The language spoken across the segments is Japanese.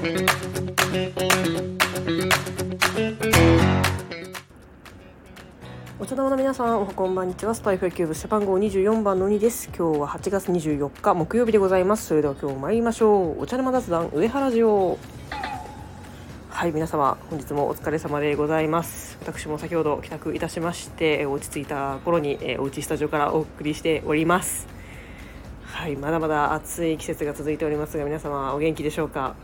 お茶玉の皆さんおはこんばんにちは。スパイフ野球部背番号24番の2です。今日は8月24日木曜日でございます。それでは今日も参りましょう。お茶の間雑談上原城。はい皆様本日もお疲れ様でございます。私も先ほど帰宅いたしまして落ち着いた頃におうちスタジオからお送りしております。はいまだまだ暑い季節が続いておりますが皆様お元気でしょうか？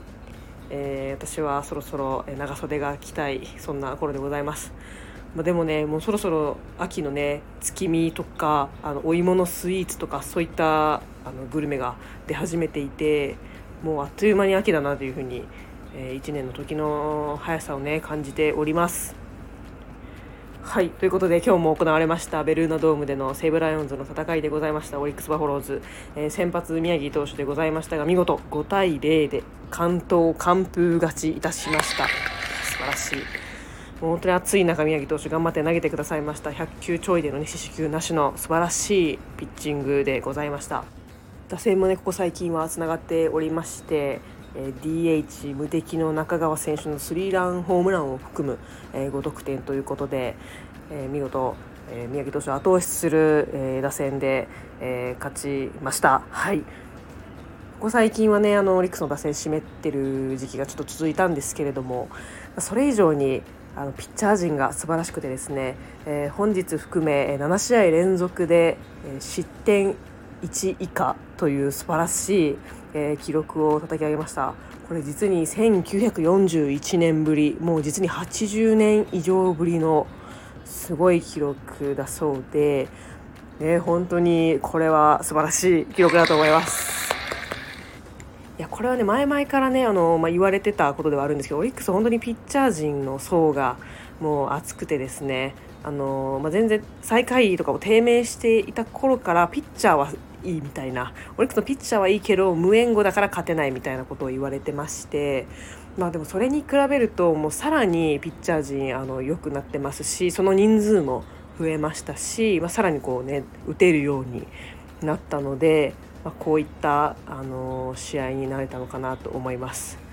えー、私はそろそろ長袖が着たいそんな頃でございますまあ、でもねもうそろそろ秋のね月見とかあのお芋のスイーツとかそういったあのグルメが出始めていてもうあっという間に秋だなというふうに、えー、1年の時の速さをね感じております。はいということで今日も行われましたベルーナドームでの西武ライオンズの戦いでございましたオリックス・バファローズ、えー、先発宮城投手でございましたが見事5対0で関東完封勝ちいたしました。素晴らしい。本当に暑い中宮城投手頑張って投げてくださいました。100球ちょいでの、ね、四死球なしの素晴らしいピッチングでございました。打線もねここ最近はつながっておりまして DH 無敵の中川選手のスリーランホームランを含む5得点ということで見事宮城投手を後押しする打線で勝ちました。はいここ最近はねあのオリックスの打線湿ってる時期がちょっと続いたんですけれどもそれ以上にあのピッチャー陣が素晴らしくてですね、えー、本日含め7試合連続で、失点1以下という素晴らしい、えー、記録を叩き上げましたこれ実に1941年ぶりもう実に80年以上ぶりのすごい記録だそうで、ね、本当にこれは素晴らしい記録だと思います。いやこれはね前々からねあの、まあ、言われてたことではあるんですけどオリックス本当にピッチャー陣の層がもう厚くてですねあの、まあ、全然最下位とかを低迷していた頃からピッチャーはいいみたいなオリックスのピッチャーはいいけど無援護だから勝てないみたいなことを言われてましてまあでもそれに比べるともうさらにピッチャー陣あの良くなってますしその人数も増えましたし、まあ、さらにこうね打てるようになったのでまあ、こういったあの試合になれたのかなと思います。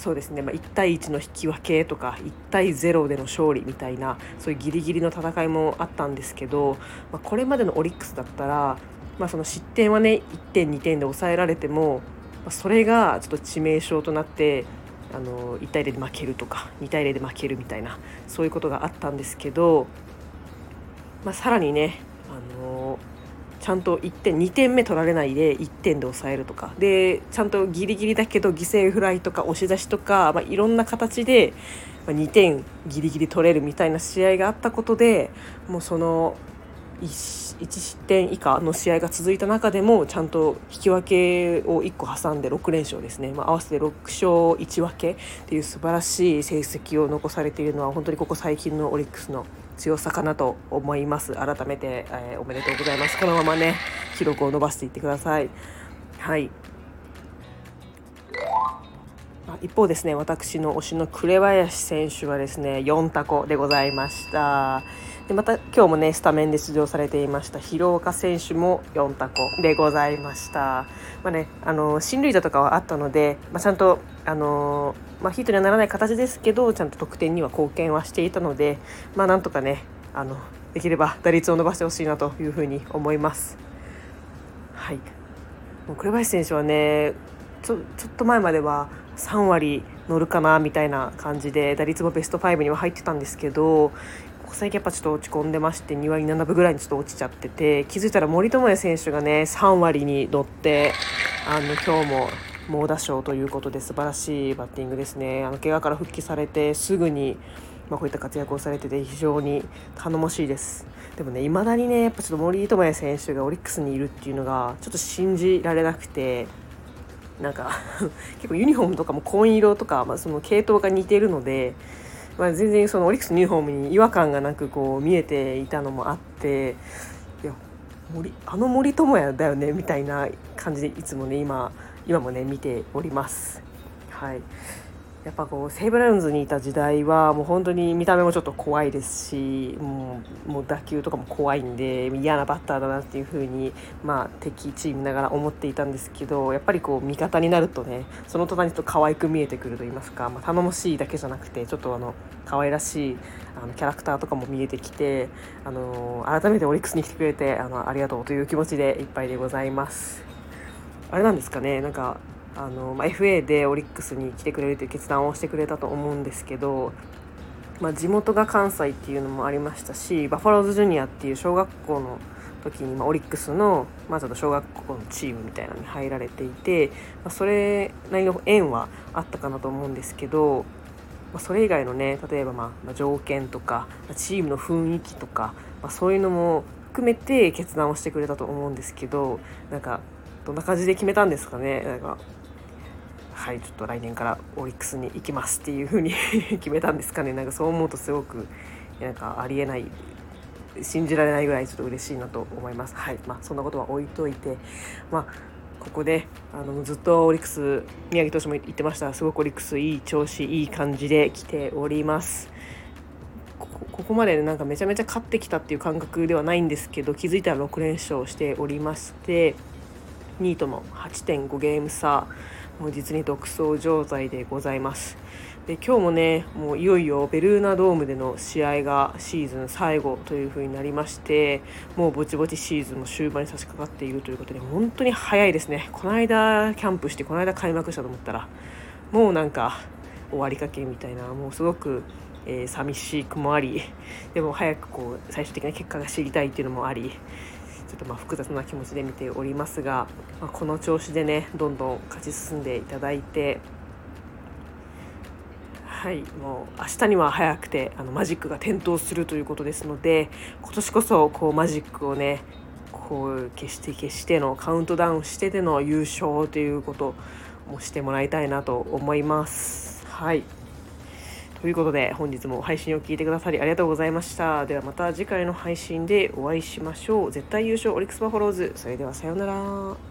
そうですね、まあ、1対1の引き分けとか1対0での勝利みたいなそういうギリギリの戦いもあったんですけど、まあ、これまでのオリックスだったら、まあ、その失点はね1点2点で抑えられても、ま、それがちょっと致命傷となってあの1対0で負けるとか2対0で負けるみたいなそういうことがあったんですけど、まあ、さらにねあのちゃんと1点2点目取られないで1点で抑えるとか。でちゃんとギリギリだけど犠牲フライとか押し出しとか、まあ、いろんな形で2点ギリギリ取れるみたいな試合があったことでもうその 1, 1失点以下の試合が続いた中でもちゃんと引き分けを1個挟んで6連勝ですね、まあ、合わせて6勝1分けっていう素晴らしい成績を残されているのは本当にここ最近のオリックスの強さかなと思います。改めて、えー、おめでとうございます。このままね記録を伸ばしていってください。はい。一方ですね私の推しの紅林選手はですね4タコでございました。でまた今日もねスタメンで出場されていました広岡選手も4タコでございましたまあねあの進塁打とかはあったので、まあ、ちゃんとあのまあ、ヒットにはならない形ですけどちゃんと得点には貢献はしていたので、まあ、なんとかねあのできれば打率を伸ばしてほしいなというふうに思います。はい、もう紅林選手はねちょちょっと前までは3割乗るかなみたいな感じで打率もベスト5には入ってたんですけど最近やっぱちょっと落ち込んでまして2割7分ぐらいにちょっと落ちちゃってて気づいたら森友哉選手がね3割に乗ってあの今日も猛打賞ということで素晴らしいバッティングですね。あの怪我から復帰されてすぐに、まあ、こういった活躍をされてて非常に頼もしいです。でもねいまだにねやっぱちょっと森友哉選手がオリックスにいるっていうのがちょっと信じられなくてなんか 結構ユニフォームとかも紺色とか、まあ、その系統が似てるので、まあ、全然そのオリックスのユニフォームに違和感がなくこう見えていたのもあっていや森あの森友哉だよねみたいな感じでいつもね今今もね見ております。はいやっぱこう西武ライオンズにいた時代はもう本当に見た目もちょっと怖いですしもうもう打球とかも怖いんで嫌なバッターだなっていう風にまあ敵チームながら思っていたんですけどやっぱりこう味方になるとねその隣にちょっと可愛く見えてくると言いますか、まあ、頼もしいだけじゃなくてちょっとあの可愛らしいあのキャラクターとかも見えてきてあの改めてオリックスに来てくれてあのありがとうという気持ちでいっぱいでございます。あれなんですかねなんかあの、まあ、FA でオリックスに来てくれるという決断をしてくれたと思うんですけど、まあ、地元が関西っていうのもありましたしバファローズジュニアっていう小学校の時に、まあ、オリックスの、まあ、ちょっと小学校のチームみたいなのに入られていて、まあ、それなりの縁はあったかなと思うんですけど、まあ、それ以外のね例えば、まあ、条件とかチームの雰囲気とか、まあ、そういうのも含めて決断をしてくれたと思うんですけどなんかどんな感じで決めたんですかね？なんかはいちょっと来年からオリックスに行きますっていう風に 決めたんですかね。なんかそう思うとすごくなんかありえない信じられないぐらいちょっと嬉しいなと思います。はいまあそんなことは置いといてまあここであのずっとオリックス宮城投手も言ってました。すごくオリックスいい調子いい感じで来ております。ここまでなんかめちゃめちゃ勝ってきたっていう感覚ではないんですけど気づいたら6連勝しておりまして2位との8.5ゲーム差。もう実に独走状態でございます。で今日もねもういよいよベルーナドームでの試合がシーズン最後という風になりましてもうぼちぼちシーズンも終盤に差し掛かっているということで本当に早いですね。この間キャンプしてこの間開幕したと思ったらもうなんか終わりかけみたいなもうすごくえー、寂しくもありでも早くこう最終的な結果が知りたいっていうのもありちょっとまあ複雑な気持ちで見ておりますが、まあ、この調子でねどんどん勝ち進んでいただいてはいもう明日には早くてあのマジックが点灯するということですので今年こそこうマジックをねこう消して消してのカウントダウンしてでの優勝ということもしてもらいたいなと思います。はいということで本日も配信を聞いてくださりありがとうございました。ではまた次回の配信でお会いしましょう。絶対優勝オリックスバファローズ。それではさようなら。